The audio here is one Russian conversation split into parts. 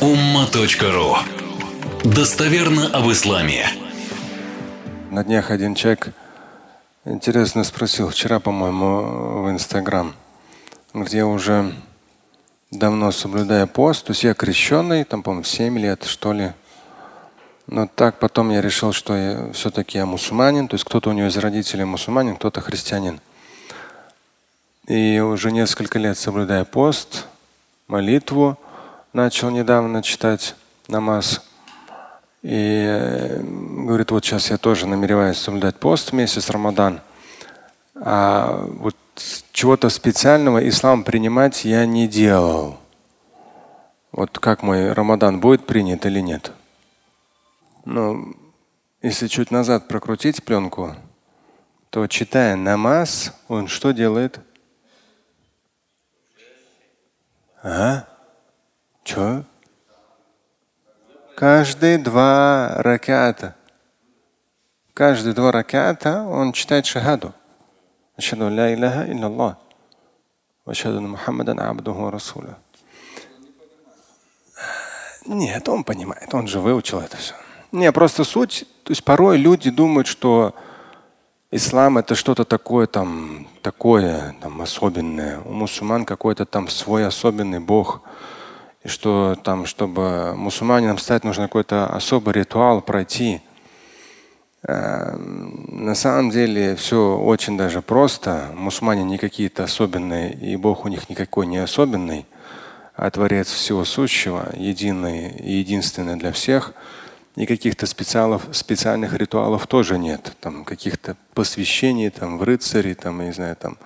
umma.ru Достоверно об исламе. На днях один человек интересно спросил, вчера, по-моему, в Инстаграм, где уже давно соблюдая пост, то есть я крещенный, там, по-моему, 7 лет, что ли. Но так потом я решил, что я, все-таки я мусульманин, то есть кто-то у него из родителей мусульманин, кто-то христианин. И уже несколько лет соблюдая пост, молитву, начал недавно читать намаз. И э, говорит, вот сейчас я тоже намереваюсь соблюдать пост месяц Рамадан. А вот чего-то специального ислам принимать я не делал. Вот как мой Рамадан будет принят или нет? Ну, если чуть назад прокрутить пленку, то читая намаз, он что делает? Ага. Че? Каждые два раката. Каждые два раката он читает шахаду. Ашаду ля илляха илляллах. Ашаду Мухаммадан абдуху расуля. Нет, он понимает, он же выучил это все. Не, просто суть, то есть порой люди думают, что ислам это что-то такое там, такое там особенное. У мусульман какой-то там свой особенный бог. Что там, чтобы мусульманинам стать, нужно какой-то особый ритуал пройти. Э, на самом деле все очень даже просто. Мусульмане не какие-то особенные, и Бог у них никакой не особенный, а Творец всего сущего, единый и единственный для всех – и каких-то специальных ритуалов тоже нет. Там каких-то посвящений там, в рыцари, там, я не знаю, там,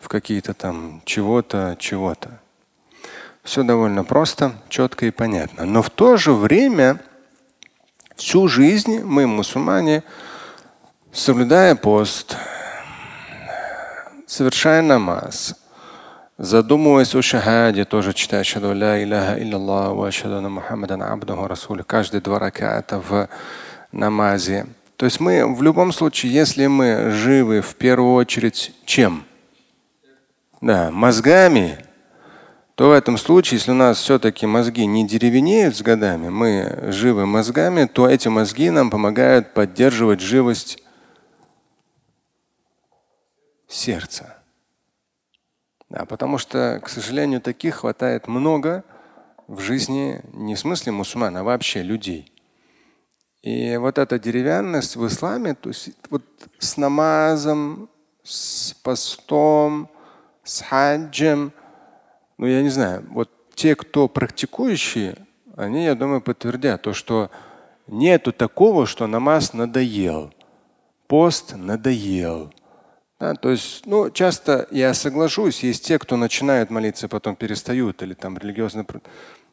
в какие-то там чего-то, чего-то. Все довольно просто, четко и понятно. Но в то же время всю жизнь мы, мусульмане, соблюдая пост, совершая намаз, Задумываясь о шахаде, тоже читая шаду ля иляха илляллах ва шаду Мухаммадан абдуху расуль. Каждые два раката в намазе. То есть мы в любом случае, если мы живы в первую очередь чем? Да, мозгами, то в этом случае, если у нас все-таки мозги не деревенеют с годами, мы живы мозгами, то эти мозги нам помогают поддерживать живость сердца. Да, потому что, к сожалению, таких хватает много в жизни, не в смысле мусульман, а вообще людей. И вот эта деревянность в исламе, то есть вот с намазом, с постом, с хаджем, ну я не знаю, вот те, кто практикующие, они, я думаю, подтвердят то, что нету такого, что намаз надоел, пост надоел, да, то есть, ну, часто я соглашусь, есть те, кто начинают молиться, потом перестают или там религиозно.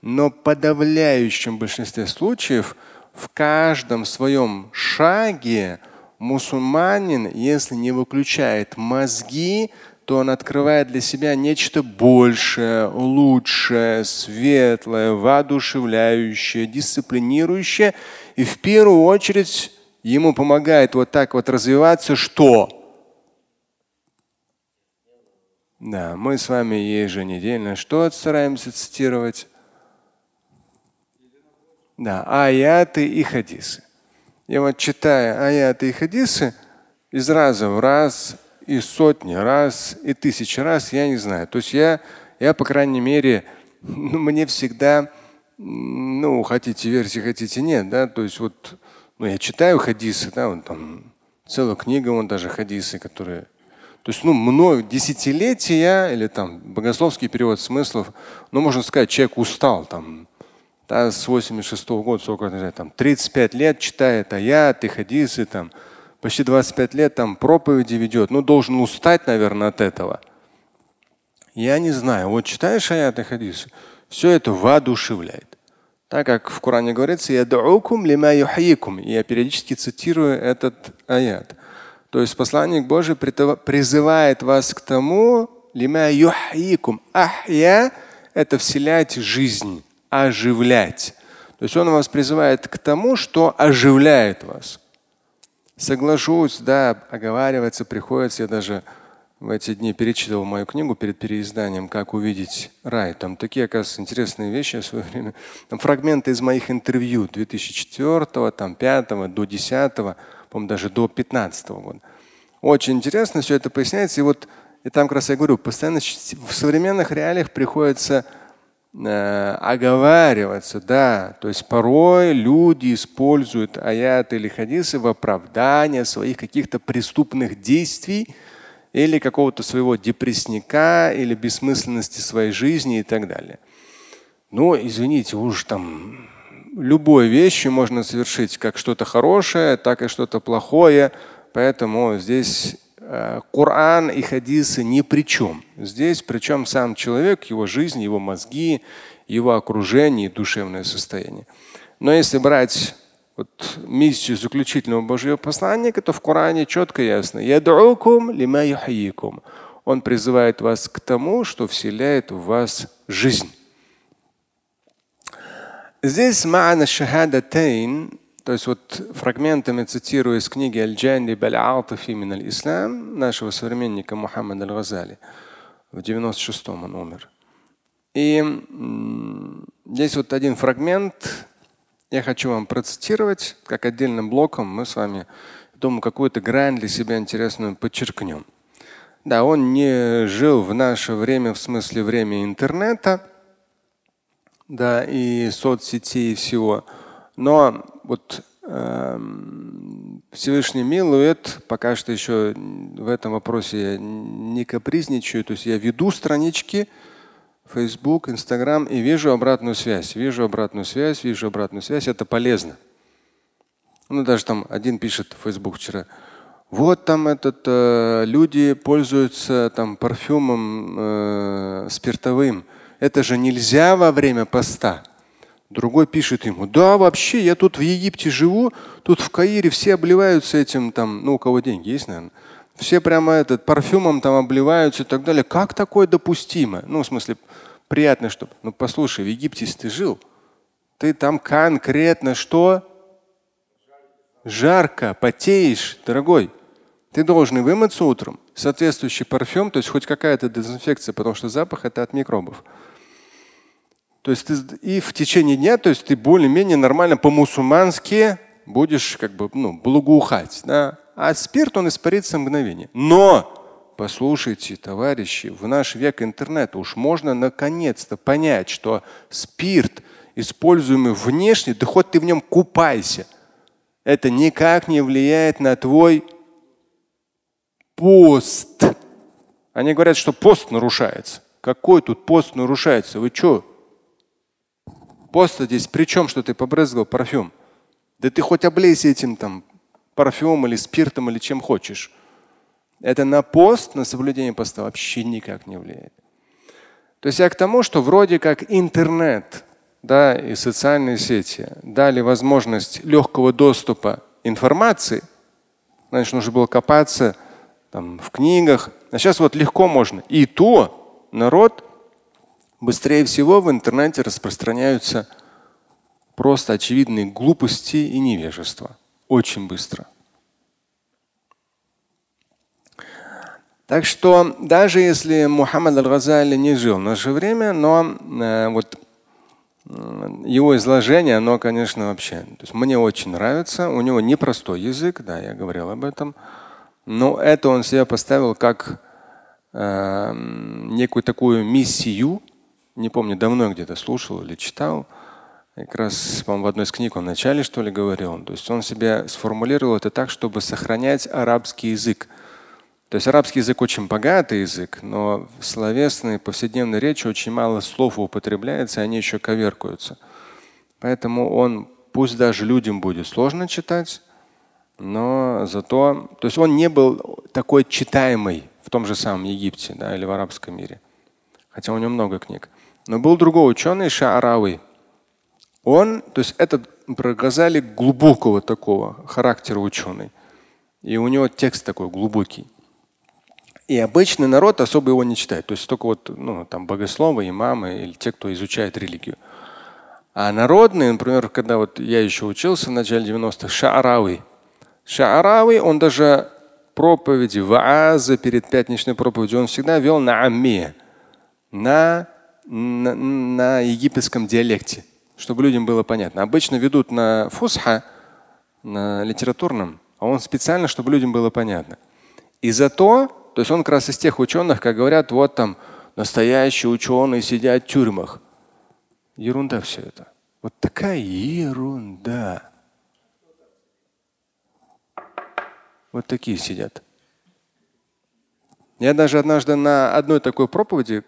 Но в подавляющем большинстве случаев в каждом своем шаге мусульманин, если не выключает мозги, то он открывает для себя нечто большее, лучшее, светлое, воодушевляющее, дисциплинирующее. И в первую очередь ему помогает вот так вот развиваться что? Да, мы с вами еженедельно что стараемся цитировать? Да, аяты и хадисы. Я вот читаю аяты и хадисы из раза в раз, и сотни раз, и тысячи раз, я не знаю. То есть я, я по крайней мере, ну, мне всегда, ну, хотите верьте, хотите нет, да, то есть вот, ну, я читаю хадисы, да, вот там целая книга, вон даже хадисы, которые то есть, ну, много десятилетия или там богословский перевод смыслов, ну, можно сказать, человек устал там, да, с 86 -го года, сколько, не знаю, там, 35 лет читает аяты, хадисы, там, почти 25 лет там проповеди ведет, ну, должен устать, наверное, от этого. Я не знаю, вот читаешь аяты, хадисы, все это воодушевляет. Так как в Коране говорится, я периодически цитирую этот аят. То есть посланник Божий призывает вас к тому, лима юхаикум. Ахья – это вселять жизнь, оживлять. То есть он вас призывает к тому, что оживляет вас. Соглашусь, да, оговариваться приходится. Я даже в эти дни перечитывал мою книгу перед переизданием «Как увидеть рай». Там такие, оказывается, интересные вещи в свое время. Там фрагменты из моих интервью 2004, там, 5 до 10, по-моему, даже до 15 года. Очень интересно все это поясняется. И вот и там как раз я говорю, постоянно в современных реалиях приходится оговариваться, да. То есть порой люди используют аяты или хадисы в оправдание своих каких-то преступных действий, или какого-то своего депрессника, или бессмысленности своей жизни и так далее. Но, извините, уж там любой вещью можно совершить как что-то хорошее, так и что-то плохое. Поэтому здесь э, Коран и хадисы ни при чем. Здесь причем сам человек, его жизнь, его мозги, его окружение и душевное состояние. Но если брать вот миссию заключительного Божьего посланника, то в Коране четко и ясно. Он призывает вас к тому, что вселяет в вас жизнь. Здесь ма'ана шахадатайн, то есть вот фрагментами цитирую из книги Аль-Джанди Баль-Алтафи мин аль-Ислам нашего современника Мухаммада Аль-Газали. В 96-м он умер. И здесь вот один фрагмент, я хочу вам процитировать, как отдельным блоком мы с вами, думаю, какую-то грань для себя интересную подчеркнем. Да, он не жил в наше время в смысле время интернета, да, и соцсетей и всего. Но вот э, Всевышний милует, пока что еще в этом вопросе я не капризничаю, то есть я веду странички, Facebook, Instagram и вижу обратную связь. Вижу обратную связь, вижу обратную связь. Это полезно. Ну, даже там один пишет в Facebook вчера. Вот там этот, э, люди пользуются там парфюмом э, спиртовым. Это же нельзя во время поста. Другой пишет ему, да, вообще, я тут в Египте живу, тут в Каире все обливаются этим там, ну у кого деньги есть, наверное. Все прямо этот парфюмом там обливаются и так далее. Как такое допустимо? Ну, в смысле, приятно, чтобы. Ну, послушай, в Египте, ты жил, ты там конкретно что? Жарко, потеешь, дорогой. Ты должен вымыться утром, соответствующий парфюм, то есть хоть какая-то дезинфекция, потому что запах это от микробов. То есть ты и в течение дня, то есть ты более-менее нормально по-мусульмански будешь как бы ну, благоухать. Да? а спирт он испарится мгновение. Но Послушайте, товарищи, в наш век интернета уж можно наконец-то понять, что спирт, используемый внешне, да хоть ты в нем купайся, это никак не влияет на твой пост. Они говорят, что пост нарушается. Какой тут пост нарушается? Вы что? Пост здесь при чем, что ты побрызгал парфюм? Да ты хоть облейся этим там парфюмом или спиртом или чем хочешь. Это на пост, на соблюдение поста вообще никак не влияет. То есть я к тому, что вроде как интернет да, и социальные сети дали возможность легкого доступа информации. Раньше нужно было копаться там, в книгах. А сейчас вот легко можно. И то народ быстрее всего в интернете распространяются просто очевидные глупости и невежество очень быстро. Так что даже если Мухаммад Аль-Газали не жил в наше время, но э, вот его изложение, оно, конечно, вообще, то есть мне очень нравится. У него непростой язык, да, я говорил об этом. Но это он себе поставил как э, некую такую миссию. Не помню, давно где-то слушал или читал. Как раз, по-моему, в одной из книг он вначале, что ли, говорил. То есть он себе сформулировал это так, чтобы сохранять арабский язык. То есть арабский язык очень богатый язык, но в словесной повседневной речи очень мало слов употребляется, и они еще коверкуются. Поэтому он, пусть даже людям будет сложно читать, но зато, то есть он не был такой читаемый в том же самом Египте да, или в арабском мире. Хотя у него много книг. Но был другой ученый Шаарави, он, то есть этот про Газали глубокого такого характера ученый. И у него текст такой глубокий. И обычный народ особо его не читает. То есть только вот ну, там богословы, имамы или те, кто изучает религию. А народные, например, когда вот я еще учился в начале 90-х, Шаарави. Шаарави, он даже проповеди, ваазы перед пятничной проповедью, он всегда вел на амме, на, на, на египетском диалекте, чтобы людям было понятно. Обычно ведут на фусха, на литературном, а он специально, чтобы людям было понятно. И зато, то есть он как раз из тех ученых, как говорят, вот там настоящие ученые сидят в тюрьмах. Ерунда все это. Вот такая ерунда. Вот такие сидят. Я даже однажды на одной такой проповеди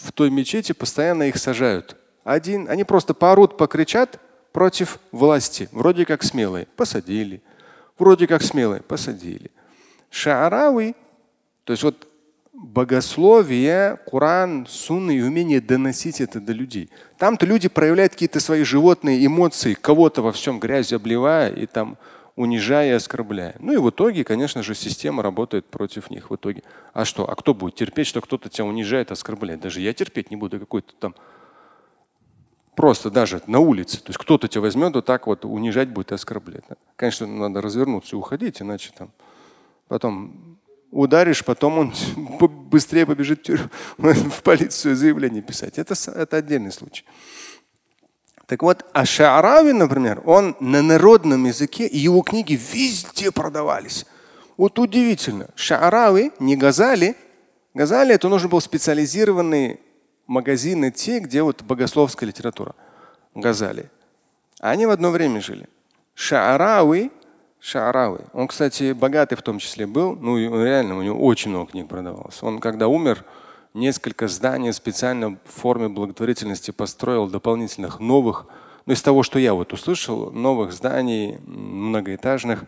в той мечети постоянно их сажают. Один, они просто поорут, покричат против власти, вроде как смелые, посадили. Вроде как смелые, посадили. Шаарави, то есть вот богословие, Коран, сунна и умение доносить это до людей. Там-то люди проявляют какие-то свои животные эмоции, кого-то во всем грязь обливая и там унижая и оскорбляя. Ну и в итоге, конечно же, система работает против них в итоге. А что? А кто будет терпеть, что кто-то тебя унижает, оскорбляет? Даже я терпеть не буду какой-то там просто даже на улице. То есть кто-то тебя возьмет вот так вот унижать будет и оскорблять. Конечно, надо развернуться и уходить, иначе там потом ударишь, потом он быстрее побежит в полицию заявление писать. Это, это отдельный случай. Так вот, а Шаарави, например, он на народном языке, и его книги везде продавались. Вот удивительно. Шаарави, не Газали. Газали это нужен был специализированный магазины те, где вот богословская литература. Газали. Они в одно время жили. Шаарави, Шаарави. Он, кстати, богатый в том числе был. Ну, реально, у него очень много книг продавалось. Он, когда умер, несколько зданий специально в форме благотворительности построил дополнительных новых, ну из того, что я вот услышал, новых зданий многоэтажных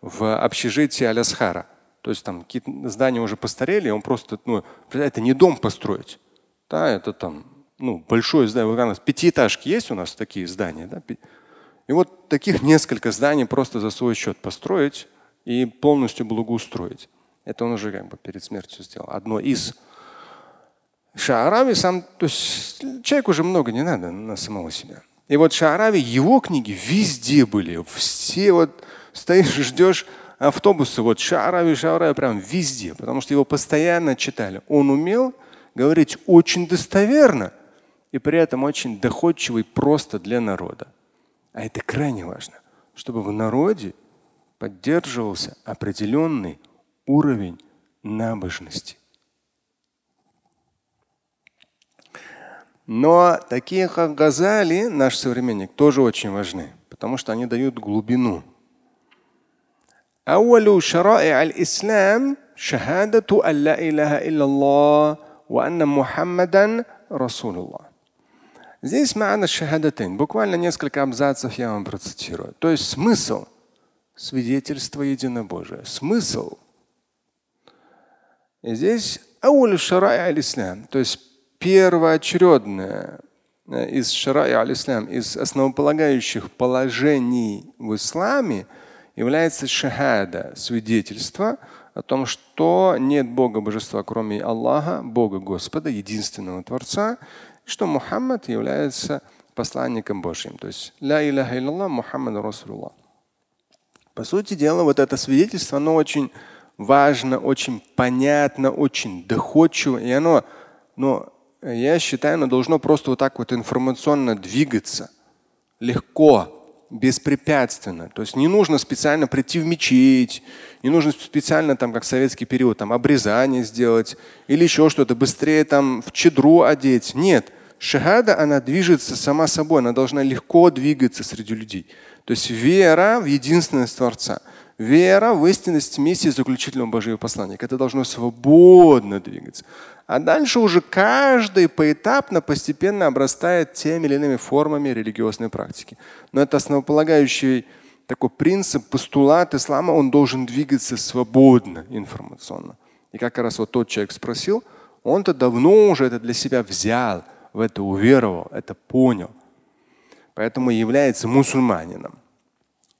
в общежитии Алясхара. То есть там какие-то здания уже постарели, он просто, ну, это не дом построить. Да, это там, ну, большое здание. У нас пятиэтажки есть у нас такие здания, да? И вот таких несколько зданий просто за свой счет построить и полностью благоустроить. Это он уже как бы перед смертью сделал. Одно из Шаарави сам, то есть человеку уже много не надо на самого себя. И вот Шаарави, его книги везде были. Все вот стоишь, ждешь автобусы, вот Шаарави, Шаарави прям везде, потому что его постоянно читали. Он умел говорить очень достоверно и при этом очень доходчивый просто для народа. А это крайне важно, чтобы в народе поддерживался определенный уровень набожности. Но такие, как Газали, наш современник, тоже очень важны, потому что они дают глубину. أول شرائع الإسلام شهادة أن لا إله إلا الله وأن محمدا رسول الله. Здесь ма'ана шахадатин. Буквально несколько абзацев я вам процитирую. То есть смысл свидетельства единобожия. Смысл. И здесь аулю шарай аль-ислам. То есть первоочередное э, из шарай аль-ислам, из основополагающих положений в исламе является шахада, свидетельство о том, что нет Бога божества, кроме Аллаха, Бога Господа, единственного Творца, и что Мухаммад является посланником Божьим. То есть ля иляха иллаллах Мухаммад Расулуллах. По сути дела, вот это свидетельство, оно очень важно, очень понятно, очень доходчиво, и оно, но я считаю, оно должно просто вот так вот информационно двигаться. Легко, беспрепятственно. То есть не нужно специально прийти в мечеть, не нужно специально там, как в советский период, там обрезание сделать или еще что-то, быстрее там в чедру одеть. Нет. Шахада, она движется сама собой, она должна легко двигаться среди людей. То есть вера в единственность Творца, вера в истинность миссии заключительного Божьего посланника. Это должно свободно двигаться. А дальше уже каждый поэтапно, постепенно обрастает теми или иными формами религиозной практики. Но это основополагающий такой принцип, постулат ислама, он должен двигаться свободно информационно. И как раз вот тот человек спросил, он-то давно уже это для себя взял, в это уверовал, это понял. Поэтому является мусульманином.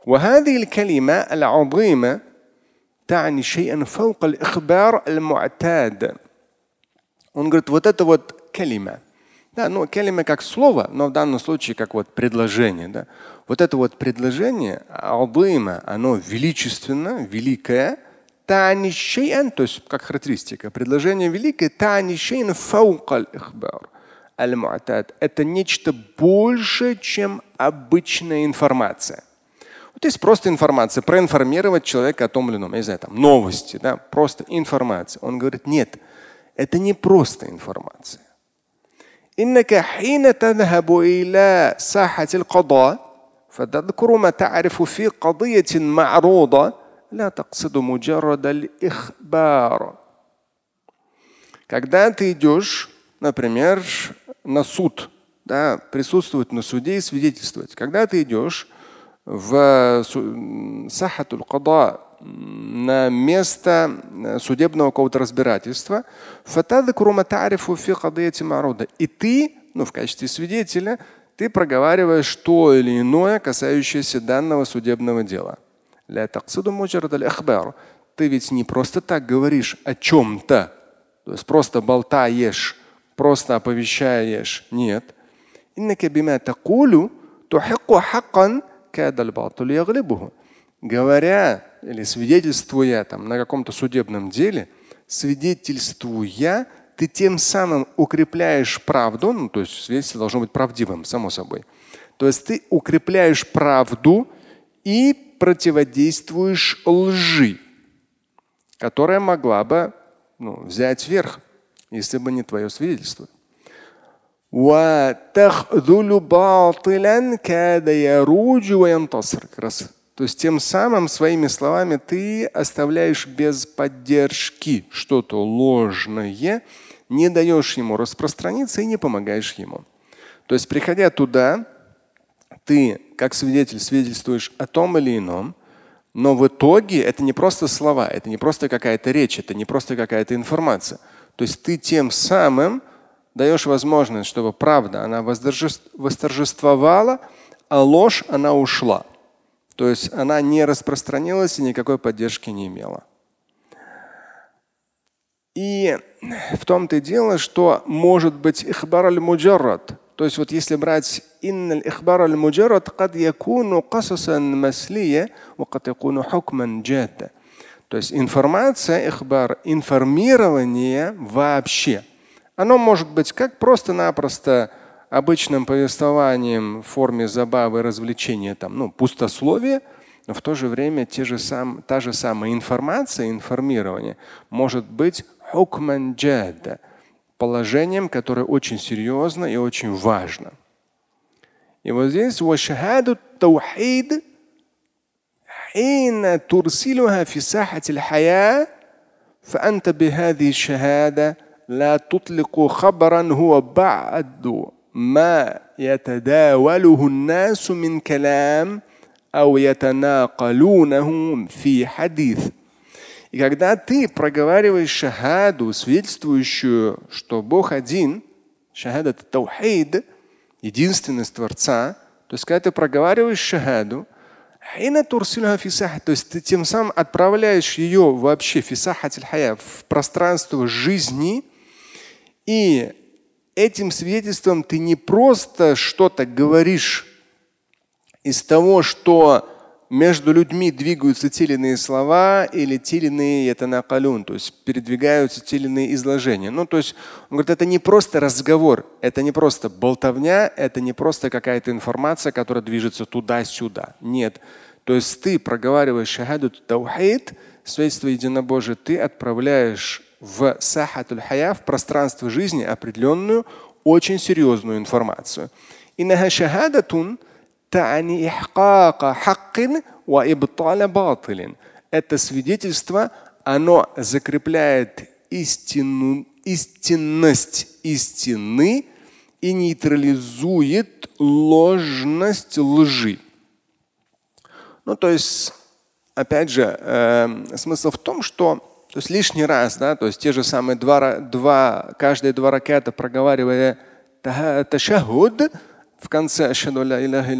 وهذه الكلمة العظيمة تعني شيئا فوق الإخبار المعتاد он говорит, вот это вот калима. Да, ну калима как слово, но в данном случае как вот предложение. Да. Вот это вот предложение, алдыма, оно величественно, великое, тани шейан, то есть как характеристика, предложение великое, тани шейан фаукал ихбар. Аль-Муатад – это нечто больше, чем обычная информация. Вот есть просто информация, проинформировать человека о том или ином, я не знаю, там новости, да, просто информация. Он говорит, нет, это не просто информация. إنك حين تذهب إلى ساحة القضاء فتذكر ما تعرف في قضية معروضة لا تقصد مجرد الإخبار. Когда ты идешь, например, на суд, да, присутствовать на суде и свидетельствовать. Когда ты идешь в сахатуль када на место судебного какого-то разбирательства, и ты, ну, в качестве свидетеля, ты проговариваешь то или иное, касающееся данного судебного дела. Ты ведь не просто так говоришь о чем-то, то есть просто болтаешь, просто оповещаешь. Нет. Говоря или свидетельствуя там, на каком-то судебном деле, свидетельствуя, ты тем самым укрепляешь правду, ну, то есть свидетельство должно быть правдивым, само собой. То есть ты укрепляешь правду и противодействуешь лжи, которая могла бы ну, взять верх если бы не твое свидетельство. Как раз. То есть тем самым своими словами ты оставляешь без поддержки что-то ложное, не даешь ему распространиться и не помогаешь ему. То есть приходя туда, ты как свидетель свидетельствуешь о том или ином, но в итоге это не просто слова, это не просто какая-то речь, это не просто какая-то информация. То есть ты тем самым даешь возможность, чтобы правда она восторжествовала, а ложь она ушла. То есть она не распространилась и никакой поддержки не имела. И в том-то и дело, что может быть ихбар аль-муджаррад. То есть вот если брать инна ихбар аль-муджаррад قد يكون قصصا مسلية وقد يكون حكما جادا. То есть информация, ихбар, информирование вообще. Оно может быть как просто-напросто обычным повествованием в форме забавы, развлечения, там, ну, пустословие, но в то же время те же сам, та же самая информация, информирование может быть хукман джадда, положением, которое очень серьезно и очень важно. И вот здесь таухид حين ترسلها في ساحة الحياة فأنت بهذه الشهادة لا تطلق خبرا هو بعد ما يتداوله الناس من كلام أو يتناقلونه في حديث. И когда ты проговариваешь шахаду, свидетельствующую, что Бог один, шахада это таухид, единственность Творца, то есть когда ты проговариваешь шахаду, то есть ты тем самым отправляешь ее вообще в пространство жизни. и этим свидетельством ты не просто что-то говоришь из того, что между людьми двигаются те или иные слова или те или иные это накалюн, то есть передвигаются те или иные изложения. Ну, то есть он говорит, это не просто разговор, это не просто болтовня, это не просто какая-то информация, которая движется туда-сюда. Нет. То есть ты проговариваешь шахаду таухид, свидетельство единобожия, ты отправляешь в сахатуль хая, в пространство жизни определенную, очень серьезную информацию. Иннаха шахадатун та'ани ихкака хаккин ва ибтала батилин. Это свидетельство, оно закрепляет истину, истинность истины и нейтрализует ложность лжи. Ну, то есть, опять же, э, смысл в том, что то есть лишний раз, да, то есть те же самые два, два каждые два ракета проговаривая ташахуд, в конце «Ашхаду ля илляха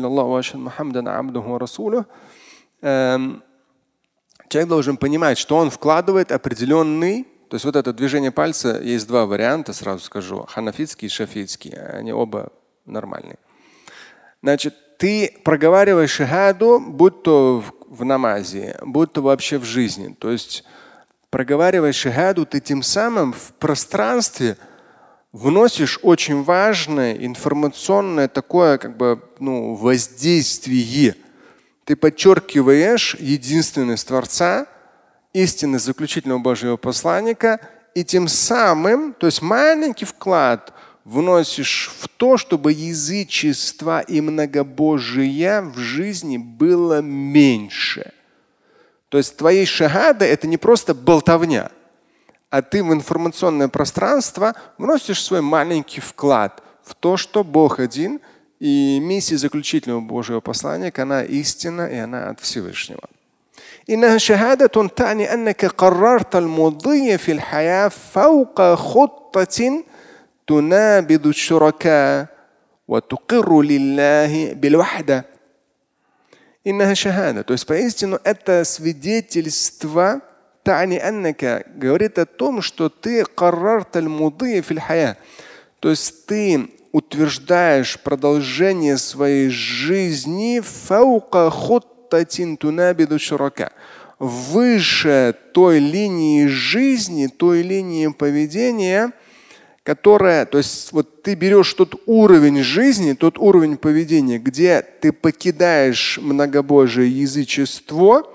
Мухаммадан абдуху расулю» эм, человек должен понимать, что он вкладывает определенный, то есть вот это движение пальца, есть два варианта, сразу скажу, ханафитский и шафитский, они оба нормальные. Значит, ты проговариваешь шахаду, будь то в намазе, будь то вообще в жизни. То есть Проговаривая шахаду, ты тем самым в пространстве вносишь очень важное информационное такое как бы ну, воздействие. Ты подчеркиваешь единственность Творца, истины заключительного Божьего посланника, и тем самым, то есть маленький вклад вносишь в то, чтобы язычество и многобожие в жизни было меньше. То есть твоей шахада это не просто болтовня, а ты в информационное пространство вносишь свой маленький вклад в то, что Бог один, и миссия заключительного Божьего послания, она истина и она от Всевышнего. إنها شهادة تعني أنك قررت المضي في الحياة فوق خطة تنابذ الشركاء وتقر لله بالوحدة. Иннашахада. То есть поистину это свидетельство тани аннака. Говорит о том, что ты то есть ты утверждаешь продолжение своей жизни выше той линии жизни, той линии поведения – которая, то есть вот ты берешь тот уровень жизни, тот уровень поведения, где ты покидаешь многобожие язычество,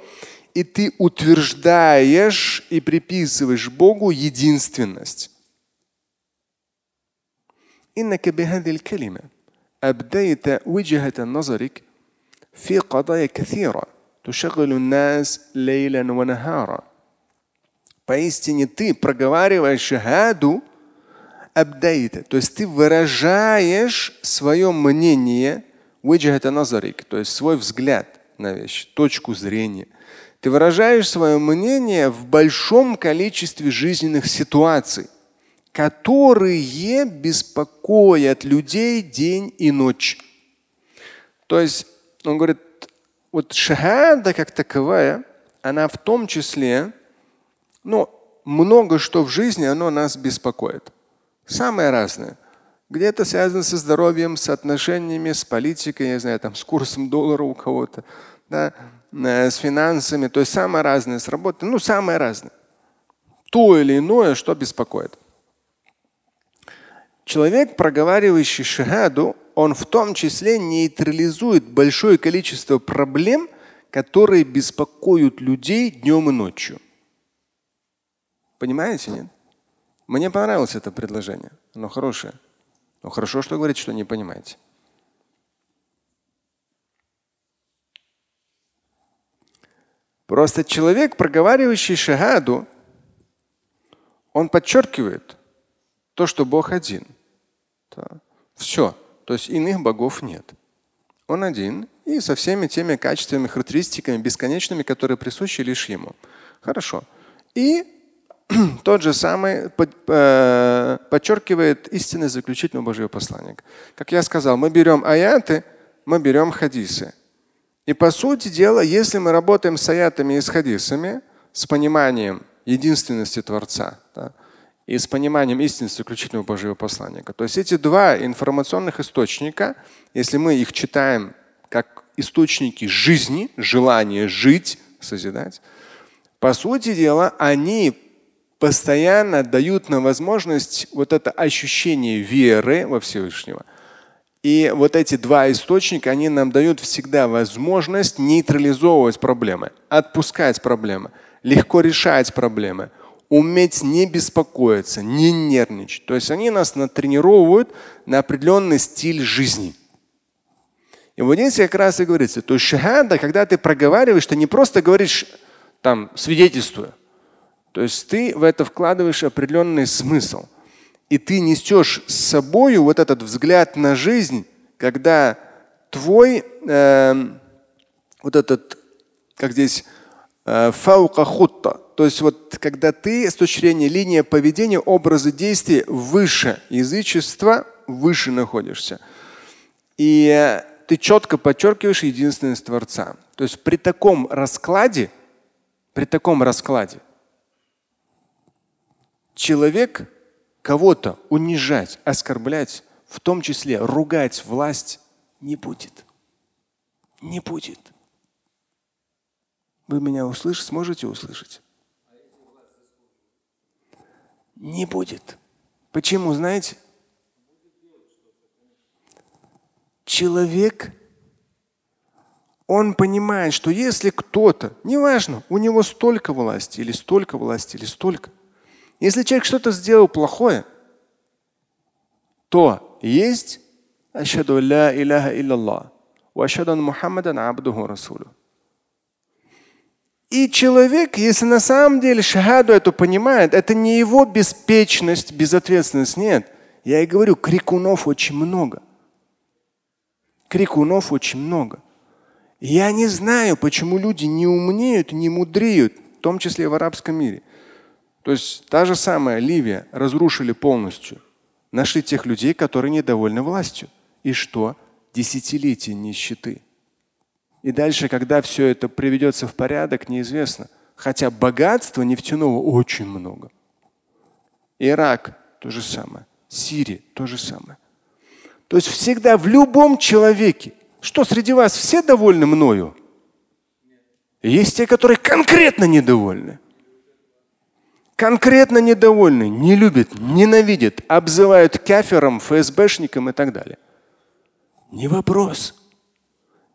и ты утверждаешь и приписываешь Богу единственность. إنك بهذه الكلمة أبديت وجهة نظرك في قضايا كثيرة تشغل الناس ليلا ونهارا. Поистине ты проговариваешь шахаду абдайта, то есть ты выражаешь свое мнение, назарик, то есть свой взгляд на вещь, точку зрения. Ты выражаешь свое мнение в большом количестве жизненных ситуаций, которые беспокоят людей день и ночь. То есть он говорит, вот шахада как таковая, она в том числе, ну, много что в жизни, оно нас беспокоит. Самое разное. Где-то связано со здоровьем, с отношениями, с политикой, я знаю, там, с курсом доллара у кого-то, да, э, с финансами. То есть самое разное с работой, ну, самое разное. То или иное, что беспокоит. Человек, проговаривающий шахаду, он в том числе нейтрализует большое количество проблем, которые беспокоят людей днем и ночью. Понимаете, нет? Мне понравилось это предложение. Оно хорошее. Но хорошо, что говорит, что не понимаете. Просто человек, проговаривающий шагаду, он подчеркивает то, что Бог один. Все. То есть иных богов нет. Он один и со всеми теми качествами, характеристиками бесконечными, которые присущи лишь ему. Хорошо. И тот же самый э, подчеркивает истинность заключительного Божьего послания. Как я сказал, мы берем аяты, мы берем хадисы. И по сути дела, если мы работаем с аятами и с хадисами, с пониманием единственности Творца, да, и с пониманием истинности заключительного Божьего послания. То есть эти два информационных источника, если мы их читаем как источники жизни, желания жить, созидать, по сути дела, они постоянно дают нам возможность вот это ощущение веры во Всевышнего. И вот эти два источника, они нам дают всегда возможность нейтрализовывать проблемы, отпускать проблемы, легко решать проблемы – уметь не беспокоиться, не нервничать. То есть они нас натренировывают на определенный стиль жизни. И вот здесь как раз и говорится, то есть шахада, когда ты проговариваешь, ты не просто говоришь там свидетельствуя. То есть ты в это вкладываешь определенный смысл. И ты несешь с собой вот этот взгляд на жизнь, когда твой э, вот этот, как здесь, э, фаука хутта, то есть вот когда ты с точки зрения линии поведения, образа действий выше язычества, выше находишься. И ты четко подчеркиваешь единственность Творца. То есть при таком раскладе, при таком раскладе человек кого-то унижать, оскорблять, в том числе ругать власть не будет. Не будет. Вы меня услышите, сможете услышать? Не будет. Почему, знаете? Человек, он понимает, что если кто-то, неважно, у него столько власти или столько власти или столько, если человек что-то сделал плохое, то есть ашаду ля иляха илляллах ва ашаду Мухаммадан абдуху расулю. И человек, если на самом деле шахаду эту понимает, это не его беспечность, безответственность, нет. Я и говорю, крикунов очень много. Крикунов очень много. Я не знаю, почему люди не умнеют, не мудреют, в том числе в арабском мире. То есть та же самая Ливия разрушили полностью. Нашли тех людей, которые недовольны властью. И что? Десятилетия нищеты. И дальше, когда все это приведется в порядок, неизвестно. Хотя богатства нефтяного очень много. Ирак то же самое. Сирия то же самое. То есть всегда в любом человеке. Что среди вас все довольны мною? Есть те, которые конкретно недовольны. Конкретно недовольны, не любят, ненавидят, обзывают кафером, ФСБшником и так далее. Не вопрос.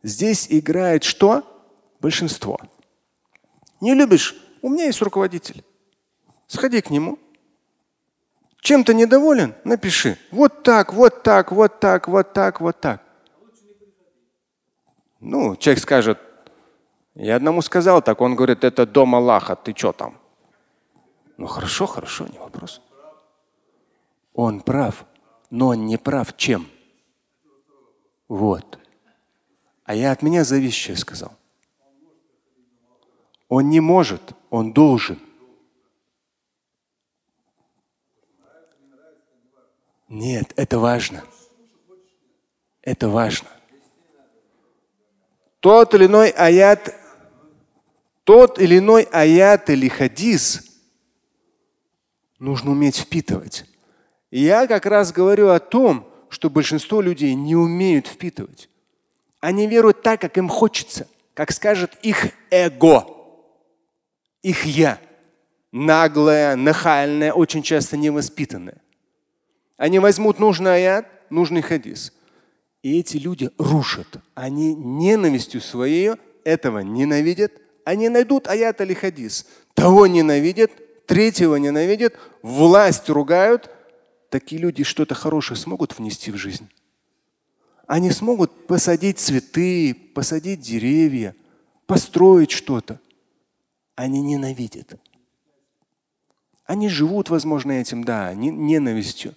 Здесь играет что? Большинство. Не любишь? У меня есть руководитель. Сходи к нему. Чем то недоволен? Напиши. Вот так, вот так, вот так, вот так, вот так. Ну, человек скажет, я одному сказал так, он говорит, это дом Аллаха, ты что там? Ну хорошо, хорошо, не вопрос. Он прав, но он не прав чем? Вот. А я от меня зависящее сказал. Он не может, он должен. Нет, это важно. Это важно. Тот или иной аят, тот или иной аят или хадис нужно уметь впитывать. Я как раз говорю о том, что большинство людей не умеют впитывать. Они веруют так, как им хочется, как скажет их эго, их я. Наглое, нахальное, очень часто невоспитанное. Они возьмут нужный аят, нужный хадис. И эти люди рушат. Они ненавистью своей этого ненавидят. Они найдут аят или хадис. Того ненавидят, третьего ненавидят, власть ругают. Такие люди что-то хорошее смогут внести в жизнь? Они смогут посадить цветы, посадить деревья, построить что-то. Они ненавидят. Они живут, возможно, этим, да, ненавистью.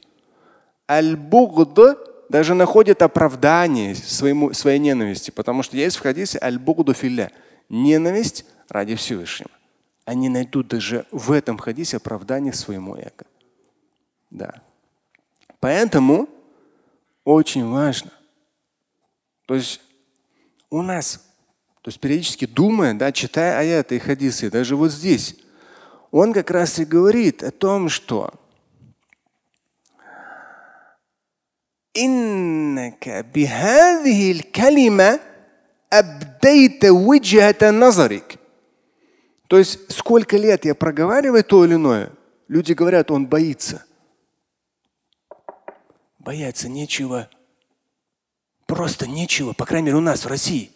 Аль-бугд даже находит оправдание своему, своей ненависти, потому что есть в хадисе аль-бугду филля. Ненависть ради Всевышнего Они найдут даже в этом хадисе оправдание своему эго. Да. Поэтому очень важно то есть у нас, то есть периодически думая, да, читая аяты и хадисы, даже вот здесь, он как раз и говорит о том, что إنك بهذه الكلمة أبديت وجهة نظرك. то есть сколько лет я проговариваю то или иное, люди говорят, он боится. Бояться нечего Просто нечего, по крайней мере, у нас в России.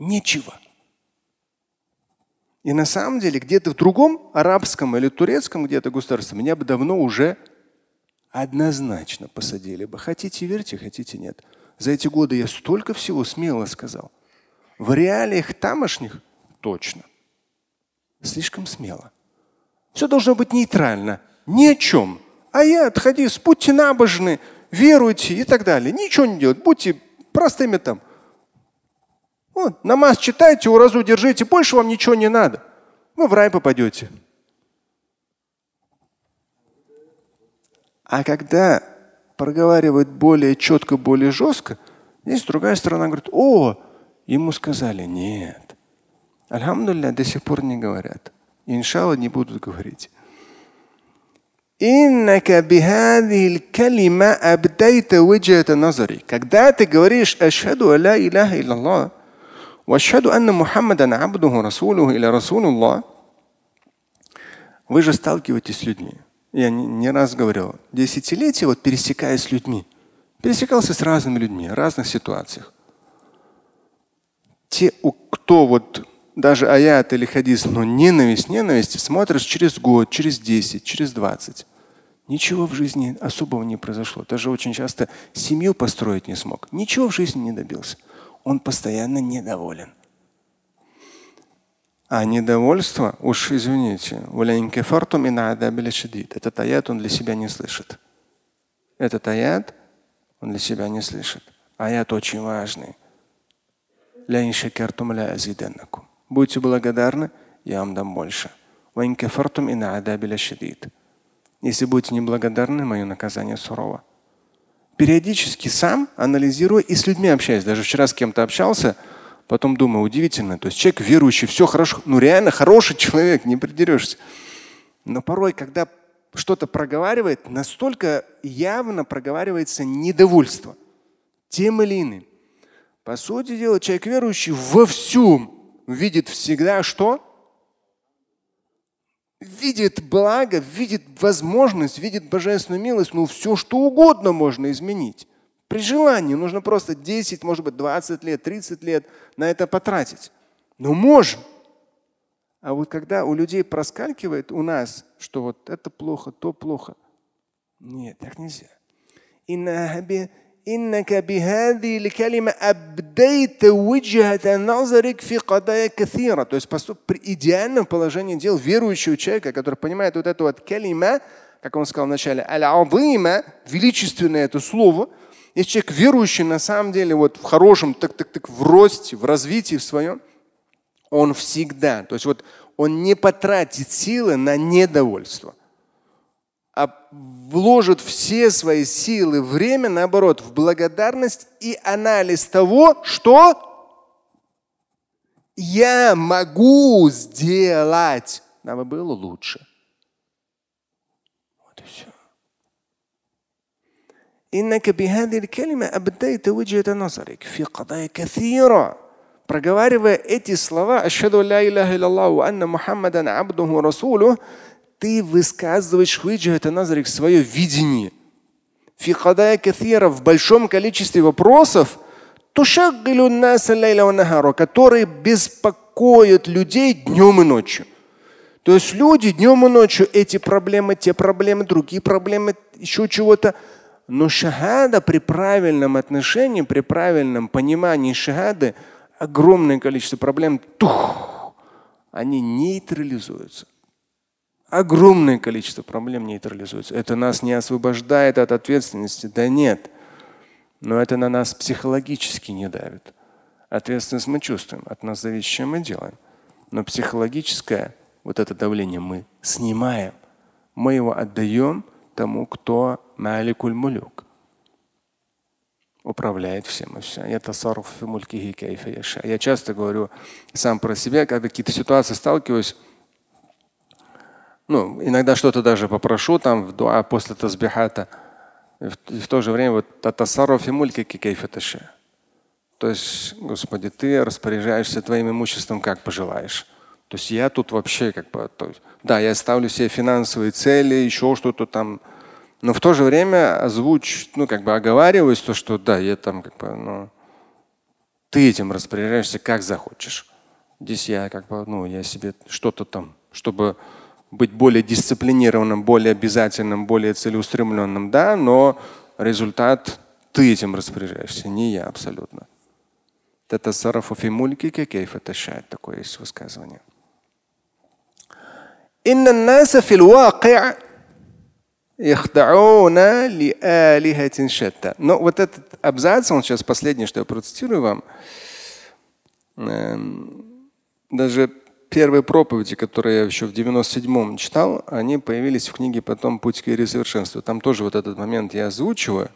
Нечего. И на самом деле где-то в другом арабском или турецком где-то государстве меня бы давно уже однозначно посадили бы. Хотите верьте, хотите нет. За эти годы я столько всего смело сказал. В реалиях тамошних точно. Слишком смело. Все должно быть нейтрально. Ни о чем. А я отходи, будьте набожны, веруйте и так далее. Ничего не делать. Будьте простыми там. Вот, намаз читайте, уразу держите, больше вам ничего не надо. Вы в рай попадете. А когда проговаривают более четко, более жестко, здесь другая сторона говорит, о, ему сказали, нет. Альхамдулилля до сих пор не говорят. Иншалла не будут говорить. Иннака бихадил калима абдайта виджата назари. Когда ты говоришь ашхаду ла илляха иллаллах, واشهد ان محمدا عبده رسوله الى رسول الله вы же сталкиваетесь с людьми. я не, не раз говорил, десятилетия вот пересекаясь с людьми, пересекался с разными людьми, в разных ситуациях. Те, кто вот даже аят или хадис, но ненависть, ненависть, смотришь через год, через 10, через 20. Ничего в жизни особого не произошло. Даже очень часто семью построить не смог. Ничего в жизни не добился. Он постоянно недоволен. А недовольство, уж извините, этот аят он для себя не слышит. Этот аят он для себя не слышит. Аят очень важный. Будьте благодарны, я вам дам больше. Если будете неблагодарны, мое наказание сурово. Периодически сам анализирую и с людьми общаюсь. Даже вчера с кем-то общался, потом думаю, удивительно. То есть человек верующий, все хорошо, ну реально хороший человек, не придерешься. Но порой, когда что-то проговаривает, настолько явно проговаривается недовольство тем или иным. По сути дела, человек верующий во всем видит всегда что? видит благо, видит возможность, видит божественную милость, ну все что угодно можно изменить. При желании нужно просто 10, может быть 20 лет, 30 лет на это потратить. Но можем. А вот когда у людей проскакивает у нас, что вот это плохо, то плохо. Нет, так нельзя. إنك بهذه الكلمة أبديت وجهة نظرك في قضايا كثيرة. То есть при идеальном положении дел верующего человека, который понимает вот это вот калима, как он сказал вначале, аль-азима, величественное это слово. Если человек верующий на самом деле вот в хорошем, так, так, так, в росте, в развитии в своем, он всегда, то есть вот он не потратит силы на недовольство а вложит все свои силы, время, наоборот, в благодарность и анализ того, что я могу сделать, дабы было лучше. Вот и все. إنك بهذه الكلمة أبديت وجهة نظرك في قضايا كثيرة проговаривая эти слова «Ашхаду ля илляха иллаллаху анна Мухаммадан абдуху расулух» ты высказываешь хвиджа назарик свое видение. В большом количестве вопросов, которые беспокоят людей днем и ночью. То есть люди днем и ночью эти проблемы, те проблемы, другие проблемы, еще чего-то. Но шахада при правильном отношении, при правильном понимании шахады, огромное количество проблем, тух, они нейтрализуются огромное количество проблем нейтрализуется. Это нас не освобождает от ответственности. Да нет. Но это на нас психологически не давит. Ответственность мы чувствуем, от нас зависит, чем мы делаем. Но психологическое вот это давление мы снимаем. Мы его отдаем тому, кто маликуль мулюк. Управляет всем и все. Я часто говорю сам про себя, когда какие-то ситуации сталкиваюсь, ну, иногда что-то даже попрошу там в дуа после тазбихата. И в, и в то же время вот татасарруф и мульки кейфаташи. То есть, Господи, ты распоряжаешься твоим имуществом как пожелаешь. То есть я тут вообще как бы, то есть, да, я ставлю себе финансовые цели, еще что-то там, но в то же время озвучь, ну как бы оговариваюсь то, что да, я там как бы, ну, ты этим распоряжаешься как захочешь. Здесь я как бы, ну, я себе что-то там, чтобы быть более дисциплинированным, более обязательным, более целеустремленным, да, но результат ты этим распоряжаешься, не я абсолютно. Это сарафу фимульки кейф такое есть высказывание. إن الناس في الواقع يخدعون لآلهة شتى. Но вот этот абзац, он сейчас последний, что я процитирую вам, эм, даже первые проповеди, которые я еще в 97-м читал, они появились в книге потом «Путь к вере совершенству». Там тоже вот этот момент я озвучиваю.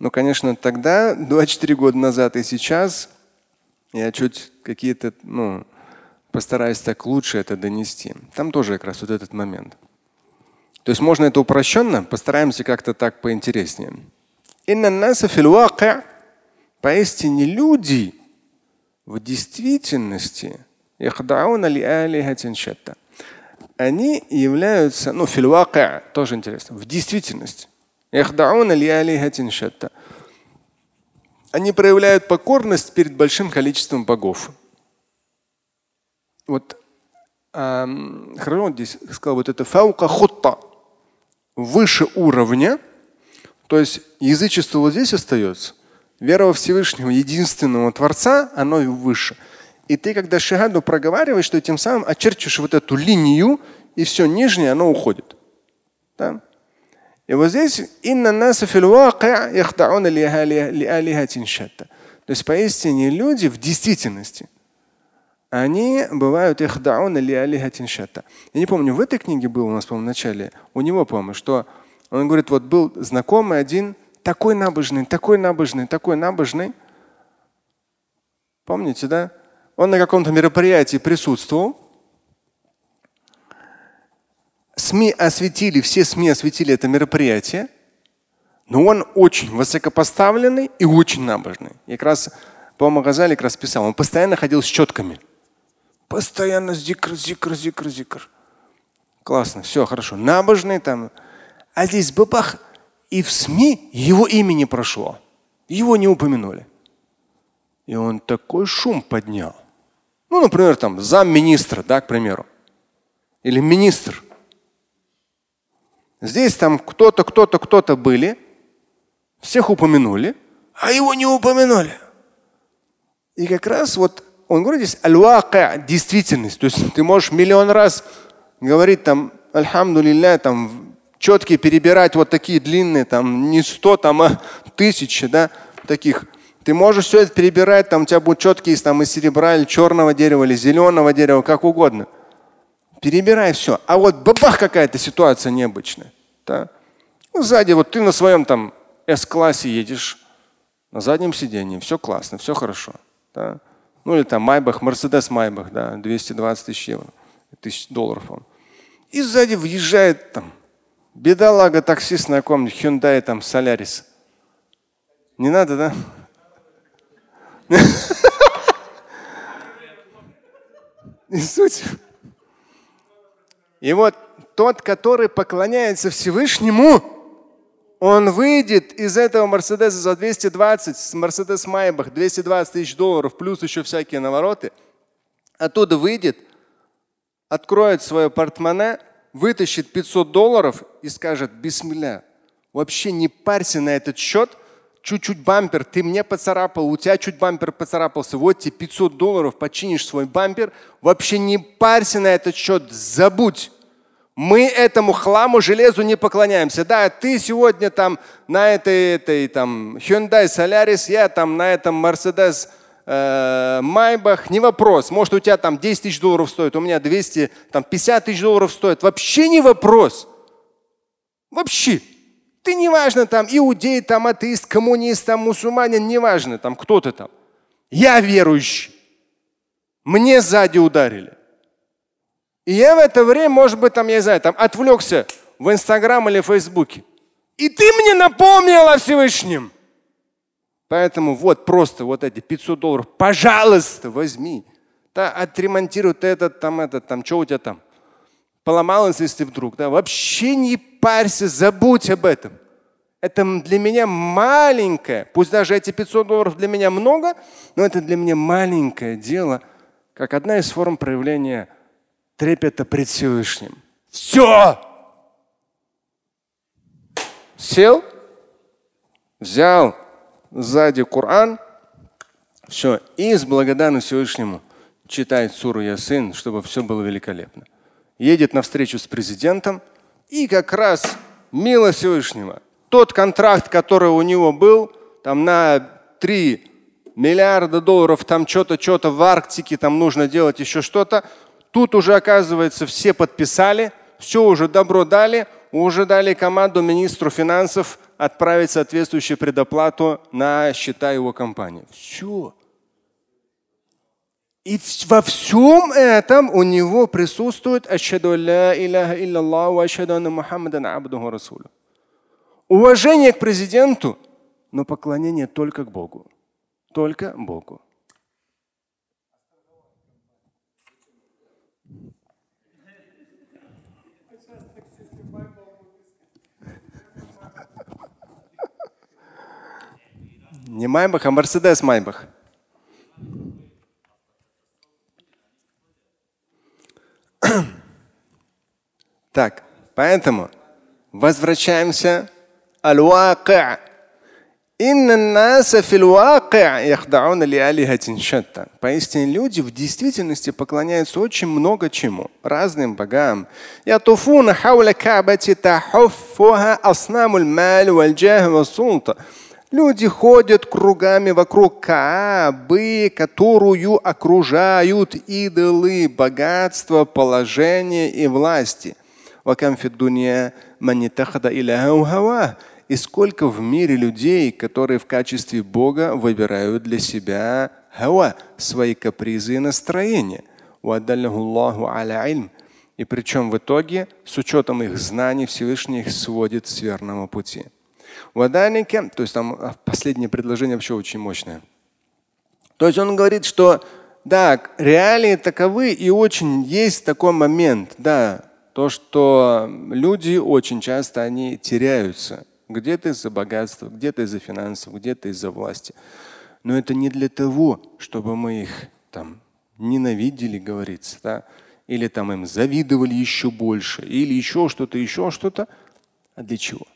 Но, конечно, тогда, 24 года назад и сейчас, я чуть какие-то, ну, постараюсь так лучше это донести. Там тоже как раз вот этот момент. То есть можно это упрощенно, постараемся как-то так поинтереснее. Поистине люди в действительности – они являются, ну, фильвака, тоже интересно, в действительности. Они проявляют покорность перед большим количеством богов. Вот эм, здесь сказал, вот это фаука хутта, выше уровня, то есть язычество вот здесь остается, вера во Всевышнего, единственного Творца, оно выше. И ты, когда шагаду проговариваешь, что тем самым очерчиваешь вот эту линию, и все нижнее, оно уходит. Да? И вот здесь инна наса То есть поистине люди в действительности, они бывают ихдаун Я не помню, в этой книге был у нас, по-моему, в начале, у него, по-моему, что он говорит, вот был знакомый один, такой набожный, такой набожный, такой набожный. Помните, да? Он на каком-то мероприятии присутствовал. СМИ осветили, все СМИ осветили это мероприятие. Но он очень высокопоставленный и очень набожный. И как раз, по-моему, Газали как раз писал, он постоянно ходил с четками. Постоянно зикр, зикр, зикр, зикр. Классно, все хорошо. Набожный там. А здесь бабах, и в СМИ его имя не прошло. Его не упомянули. И он такой шум поднял. Ну, например, там замминистра, да, к примеру. Или министр. Здесь там кто-то, кто-то, кто-то были, всех упомянули, а его не упомянули. И как раз вот он говорит здесь аль действительность. То есть ты можешь миллион раз говорить там альхамдулилля, там четкие перебирать вот такие длинные, там не сто, там а тысячи, да, таких. Ты можешь все это перебирать, там у тебя будут четкие там, из серебра или черного дерева, или зеленого дерева, как угодно. Перебирай все. А вот бабах какая-то ситуация необычная. Да? Ну, сзади вот ты на своем там С-классе едешь, на заднем сиденье, все классно, все хорошо. Да? Ну или там Майбах, Мерседес Майбах, да, 220 тысяч евро, тысяч долларов он. И сзади въезжает там бедолага таксист на каком-нибудь Hyundai там Солярис. Не надо, да? И суть. И вот тот, который поклоняется Всевышнему, он выйдет из этого Мерседеса за 220, с Мерседес Майбах 220 тысяч долларов, плюс еще всякие навороты. Оттуда выйдет, откроет свое портмоне, вытащит 500 долларов и скажет, бисмилля, вообще не парься на этот счет, чуть-чуть бампер, ты мне поцарапал, у тебя чуть бампер поцарапался, вот тебе 500 долларов, починишь свой бампер, вообще не парься на этот счет, забудь. Мы этому хламу железу не поклоняемся. Да, ты сегодня там на этой, этой там Hyundai Solaris, я там на этом Mercedes э, Майбах, не вопрос. Может, у тебя там 10 тысяч долларов стоит, у меня 200, там 50 тысяч долларов стоит. Вообще не вопрос. Вообще. Ты не важно там иудей, там атеист, коммунист, там мусульманин, не важно там кто ты там. Я верующий. Мне сзади ударили. И я в это время, может быть, там, я не знаю, там отвлекся в Инстаграм или Фейсбуке. И ты мне напомнил о Всевышнем. Поэтому вот просто вот эти 500 долларов, пожалуйста, возьми. Да, отремонтируй этот, там, этот, там, что у тебя там? Поломалось, если вдруг, да, вообще не парься, забудь об этом. Это для меня маленькое, пусть даже эти 500 долларов для меня много, но это для меня маленькое дело, как одна из форм проявления трепета пред Всевышним. Все! Сел, взял сзади Коран, все, и с благодарностью Всевышнему читает суру Ясин, чтобы все было великолепно. Едет на встречу с президентом, и как раз милость Всевышнего, тот контракт, который у него был, там на 3 миллиарда долларов, там что-то, что-то в Арктике, там нужно делать еще что-то, Тут уже, оказывается, все подписали, все уже добро дали, уже дали команду министру финансов отправить соответствующую предоплату на счета его компании. Все. И во всем этом у него присутствует «Ашхаду ля илляха илляллаху ашхаду Мухаммадан абдуху расулю». Уважение к президенту, но поклонение только к Богу. Только Богу. Не Майбах, а Мерседес Майбах. Так, поэтому возвращаемся аль-ваки'. Поистине люди в действительности поклоняются очень много чему, разным богам. Люди ходят кругами вокруг Каабы, которую окружают идолы, богатства, положения и власти. И сколько в мире людей, которые в качестве Бога выбирают для себя хава, свои капризы и настроения. И причем в итоге, с учетом их знаний, Всевышний их сводит с верного пути. Ваданики, то есть там а, последнее предложение вообще очень мощное. То есть он говорит, что да, реалии таковы и очень есть такой момент, да, то, что люди очень часто они теряются. Где-то из-за богатства, где-то из-за финансов, где-то из-за власти. Но это не для того, чтобы мы их там ненавидели, говорится, да? или там им завидовали еще больше, или еще что-то, еще что-то. А для чего?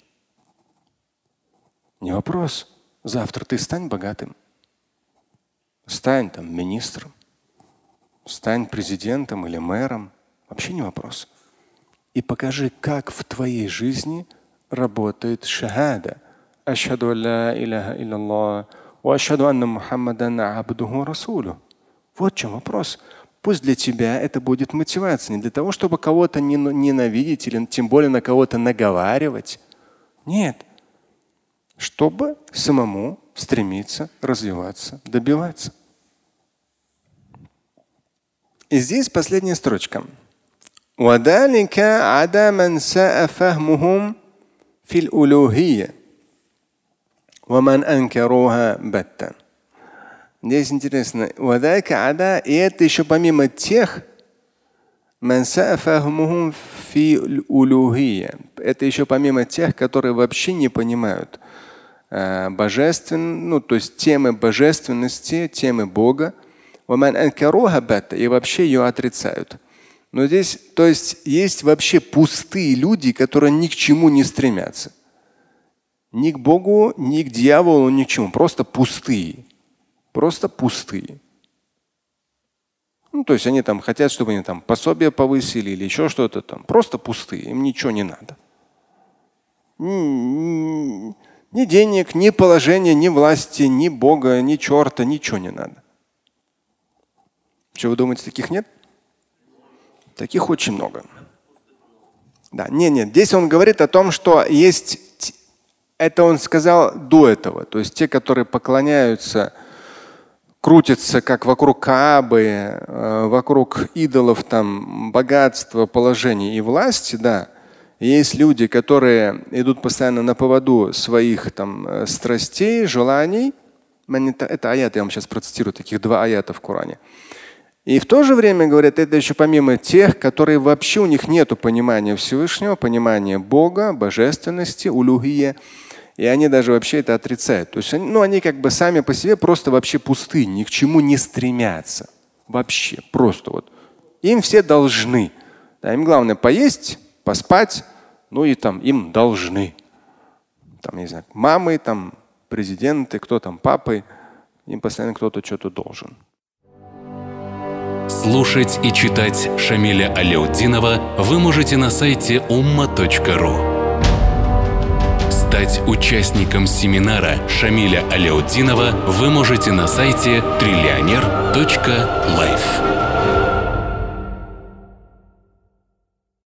Не вопрос. Завтра ты стань богатым. Стань там министром. Стань президентом или мэром. Вообще не вопрос. И покажи, как в твоей жизни работает шахада. Ашхаду ла иляха илляллах. Ашхаду анна Мухаммадан абдуху расулю. Вот в чем вопрос. Пусть для тебя это будет мотивация. Не для того, чтобы кого-то ненавидеть или тем более на кого-то наговаривать. Нет чтобы самому стремиться развиваться, добиваться. И здесь последняя строчка. وذلك عدم ساء فهمهم في الألوهية ومن أنكروها بتا. Здесь интересно. И это еще помимо тех, это еще помимо тех, которые вообще не понимают э, божествен, ну, то есть темы божественности, темы Бога, и вообще ее отрицают. Но здесь, то есть, есть вообще пустые люди, которые ни к чему не стремятся. Ни к Богу, ни к дьяволу, ни к чему. Просто пустые. Просто пустые. Ну, то есть они там хотят, чтобы они там пособие повысили или еще что-то там. Просто пустые, им ничего не надо. Ни денег, ни положения, ни власти, ни Бога, ни черта, ничего не надо. Что вы думаете, таких нет? Таких очень много. Да, нет, нет. Здесь он говорит о том, что есть, это он сказал до этого, то есть те, которые поклоняются крутится как вокруг Каабы, э, вокруг идолов там богатства, положения и власти, да. Есть люди, которые идут постоянно на поводу своих там э, страстей, желаний. Это аят, я вам сейчас процитирую, таких два аята в Коране. И в то же время, говорят, это еще помимо тех, которые вообще у них нет понимания Всевышнего, понимания Бога, божественности, улюхия. И они даже вообще это отрицают. То есть они, ну, они как бы сами по себе просто вообще пустые, ни к чему не стремятся. Вообще, просто вот. Им все должны. Да, им главное поесть, поспать, ну и там им должны. Там, не знаю, мамы, там, президенты, кто там, папы, им постоянно кто-то что-то должен. Слушать и читать Шамиля Аляутдинова вы можете на сайте umma.ru. Стать участником семинара Шамиля Аляутдинова вы можете на сайте триллионер.life.